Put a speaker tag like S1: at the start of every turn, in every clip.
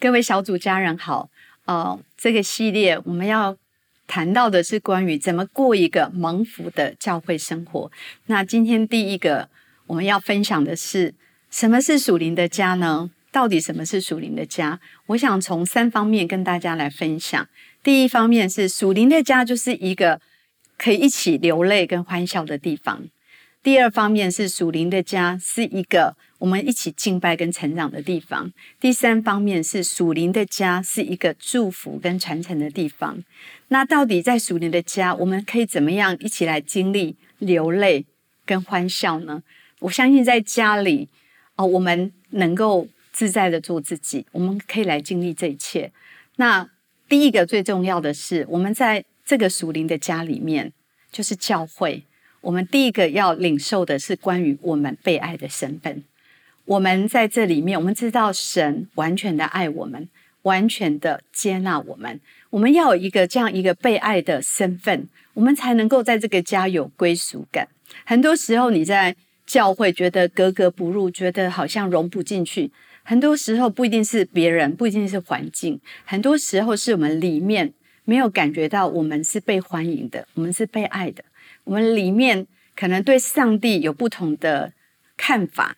S1: 各位小组家人好，呃，这个系列我们要谈到的是关于怎么过一个蒙福的教会生活。那今天第一个我们要分享的是什么是属灵的家呢？到底什么是属灵的家？我想从三方面跟大家来分享。第一方面是属灵的家就是一个可以一起流泪跟欢笑的地方。第二方面是属灵的家是一个。我们一起敬拜跟成长的地方。第三方面是属灵的家，是一个祝福跟传承的地方。那到底在属灵的家，我们可以怎么样一起来经历流泪跟欢笑呢？我相信在家里哦，我们能够自在的做自己，我们可以来经历这一切。那第一个最重要的是，我们在这个属灵的家里面，就是教会。我们第一个要领受的是关于我们被爱的身份。我们在这里面，我们知道神完全的爱我们，完全的接纳我们。我们要有一个这样一个被爱的身份，我们才能够在这个家有归属感。很多时候你在教会觉得格格不入，觉得好像融不进去。很多时候不一定是别人，不一定是环境，很多时候是我们里面没有感觉到我们是被欢迎的，我们是被爱的。我们里面可能对上帝有不同的看法。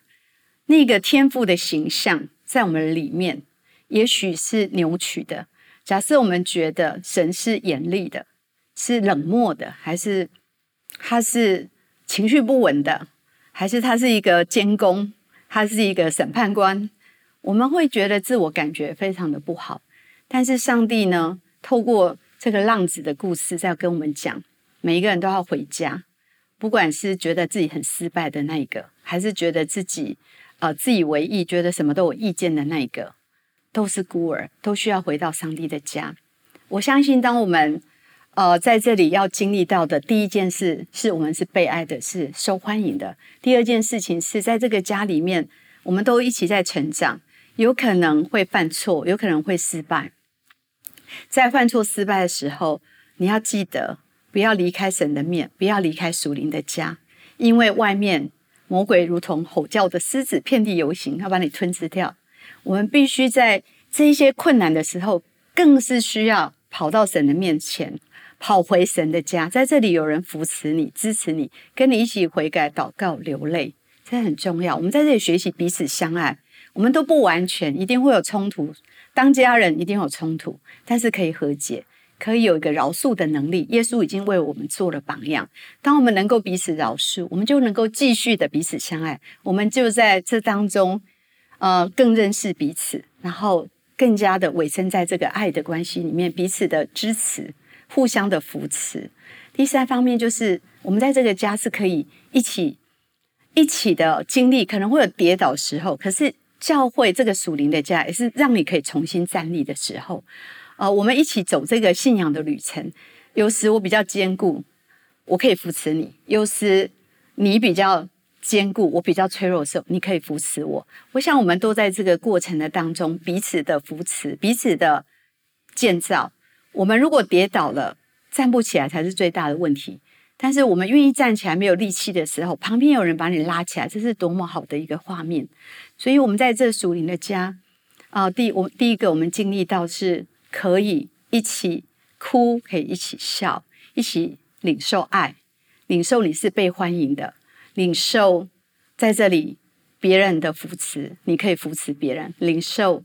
S1: 那个天赋的形象在我们里面，也许是扭曲的。假设我们觉得神是严厉的，是冷漠的，还是他是情绪不稳的，还是他是一个监工，他是一个审判官，我们会觉得自我感觉非常的不好。但是上帝呢，透过这个浪子的故事，在跟我们讲，每一个人都要回家，不管是觉得自己很失败的那一个，还是觉得自己。呃，自以为意，觉得什么都有意见的那一个，都是孤儿，都需要回到上帝的家。我相信，当我们呃在这里要经历到的第一件事，是我们是被爱的，是受欢迎的。第二件事情是在这个家里面，我们都一起在成长，有可能会犯错，有可能会失败。在犯错失败的时候，你要记得不要离开神的面，不要离开属灵的家，因为外面。魔鬼如同吼叫的狮子，遍地游行，要把你吞吃掉。我们必须在这些困难的时候，更是需要跑到神的面前，跑回神的家，在这里有人扶持你、支持你，跟你一起悔改、祷告、流泪，这很重要。我们在这里学习彼此相爱，我们都不完全，一定会有冲突，当家人一定有冲突，但是可以和解。可以有一个饶恕的能力，耶稣已经为我们做了榜样。当我们能够彼此饶恕，我们就能够继续的彼此相爱。我们就在这当中，呃，更认识彼此，然后更加的委身在这个爱的关系里面，彼此的支持，互相的扶持。第三方面就是，我们在这个家是可以一起一起的经历，可能会有跌倒时候，可是教会这个属灵的家，也是让你可以重新站立的时候。啊，我们一起走这个信仰的旅程。有时我比较坚固，我可以扶持你；有时你比较坚固，我比较脆弱的时候，你可以扶持我。我想我们都在这个过程的当中，彼此的扶持，彼此的建造。我们如果跌倒了，站不起来才是最大的问题。但是我们愿意站起来，没有力气的时候，旁边有人把你拉起来，这是多么好的一个画面。所以，我们在这属灵的家啊，第我第一个我们经历到是。可以一起哭，可以一起笑，一起领受爱，领受你是被欢迎的，领受在这里别人的扶持，你可以扶持别人，领受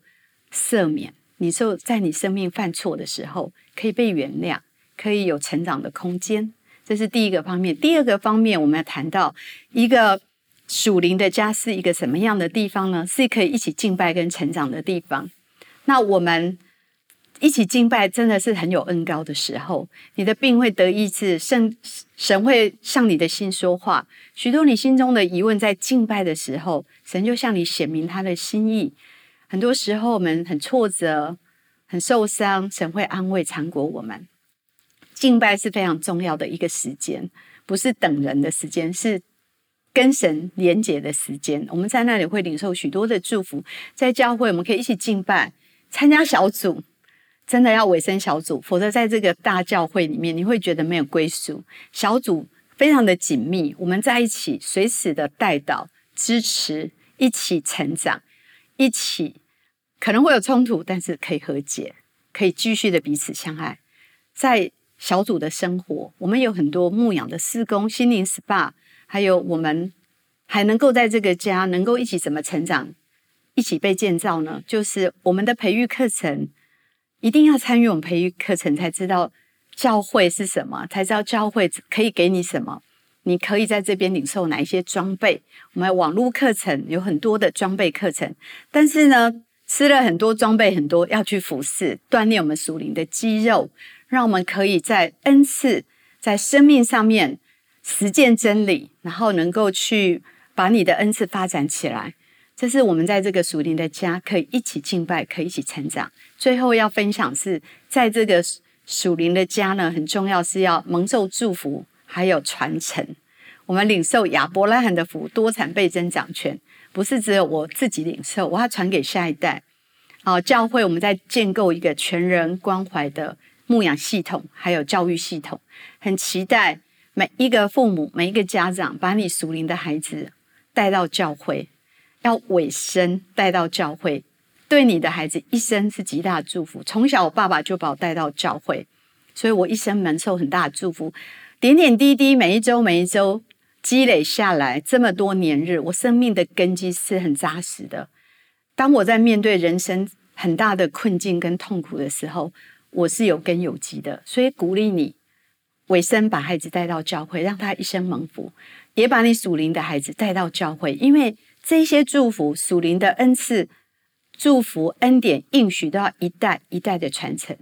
S1: 赦免，你受在你生命犯错的时候可以被原谅，可以有成长的空间，这是第一个方面。第二个方面，我们要谈到一个属灵的家是一个什么样的地方呢？是可以一起敬拜跟成长的地方。那我们。一起敬拜真的是很有恩高的时候，你的病会得医治，圣神会向你的心说话。许多你心中的疑问，在敬拜的时候，神就向你显明他的心意。很多时候我们很挫折、很受伤，神会安慰、缠裹我们。敬拜是非常重要的一个时间，不是等人的时间，是跟神连结的时间。我们在那里会领受许多的祝福。在教会，我们可以一起敬拜，参加小组。真的要委身小组，否则在这个大教会里面，你会觉得没有归属。小组非常的紧密，我们在一起，随时的带导、支持，一起成长，一起可能会有冲突，但是可以和解，可以继续的彼此相爱。在小组的生活，我们有很多牧养的施工、心灵 SPA，还有我们还能够在这个家能够一起怎么成长，一起被建造呢？就是我们的培育课程，一定要参与我们培育课程，才知道教会是什么，才知道教会可以给你什么。你可以在这边领受哪一些装备？我们网络课程有很多的装备课程，但是呢，吃了很多装备，很多要去服侍，锻炼我们属灵的肌肉，让我们可以在恩赐、在生命上面实践真理，然后能够去把你的恩赐发展起来。这是我们在这个属灵的家可以一起敬拜，可以一起成长。最后要分享是在这个属灵的家呢，很重要是要蒙受祝福。还有传承，我们领受亚伯拉罕的福，多产倍增长权，不是只有我自己领受，我要传给下一代。哦，教会我们在建构一个全人关怀的牧养系统，还有教育系统，很期待每一个父母、每一个家长，把你属灵的孩子带到教会，要尾声带到教会，对你的孩子一生是极大的祝福。从小我爸爸就把我带到教会，所以我一生蒙受很大的祝福。点点滴滴，每一周每一周积累下来，这么多年日，我生命的根基是很扎实的。当我在面对人生很大的困境跟痛苦的时候，我是有根有基的。所以鼓励你，尾声把孩子带到教会，让他一生蒙福；也把你属灵的孩子带到教会，因为这些祝福、属灵的恩赐、祝福、恩典、应许，都要一代一代的传承。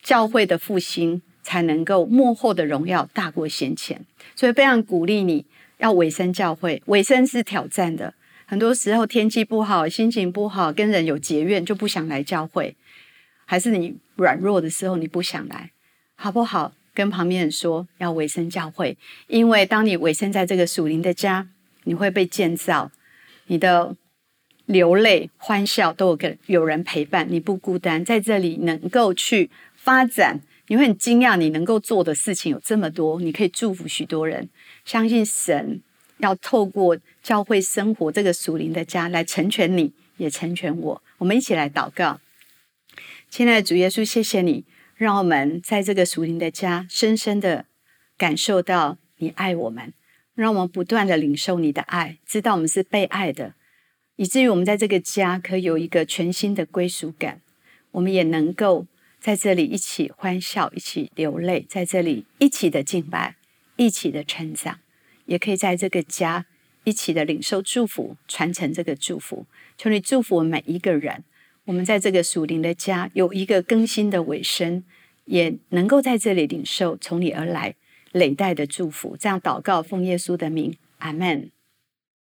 S1: 教会的复兴。才能够幕后的荣耀大过先前，所以非常鼓励你要委身教会。委身是挑战的，很多时候天气不好，心情不好，跟人有结怨，就不想来教会。还是你软弱的时候，你不想来，好不好？跟旁边人说要委身教会，因为当你委身在这个属灵的家，你会被建造，你的流泪、欢笑都有个有人陪伴，你不孤单，在这里能够去发展。你会很惊讶，你能够做的事情有这么多，你可以祝福许多人。相信神要透过教会生活这个属灵的家来成全你，也成全我。我们一起来祷告，亲爱的主耶稣，谢谢你，让我们在这个属灵的家深深的感受到你爱我们，让我们不断的领受你的爱，知道我们是被爱的，以至于我们在这个家可以有一个全新的归属感，我们也能够。在这里一起欢笑，一起流泪，在这里一起的敬拜，一起的成长，也可以在这个家一起的领受祝福，传承这个祝福。求你祝福我们每一个人，我们在这个属灵的家有一个更新的尾声，也能够在这里领受从你而来累代的祝福。这样祷告，奉耶稣的名，阿门。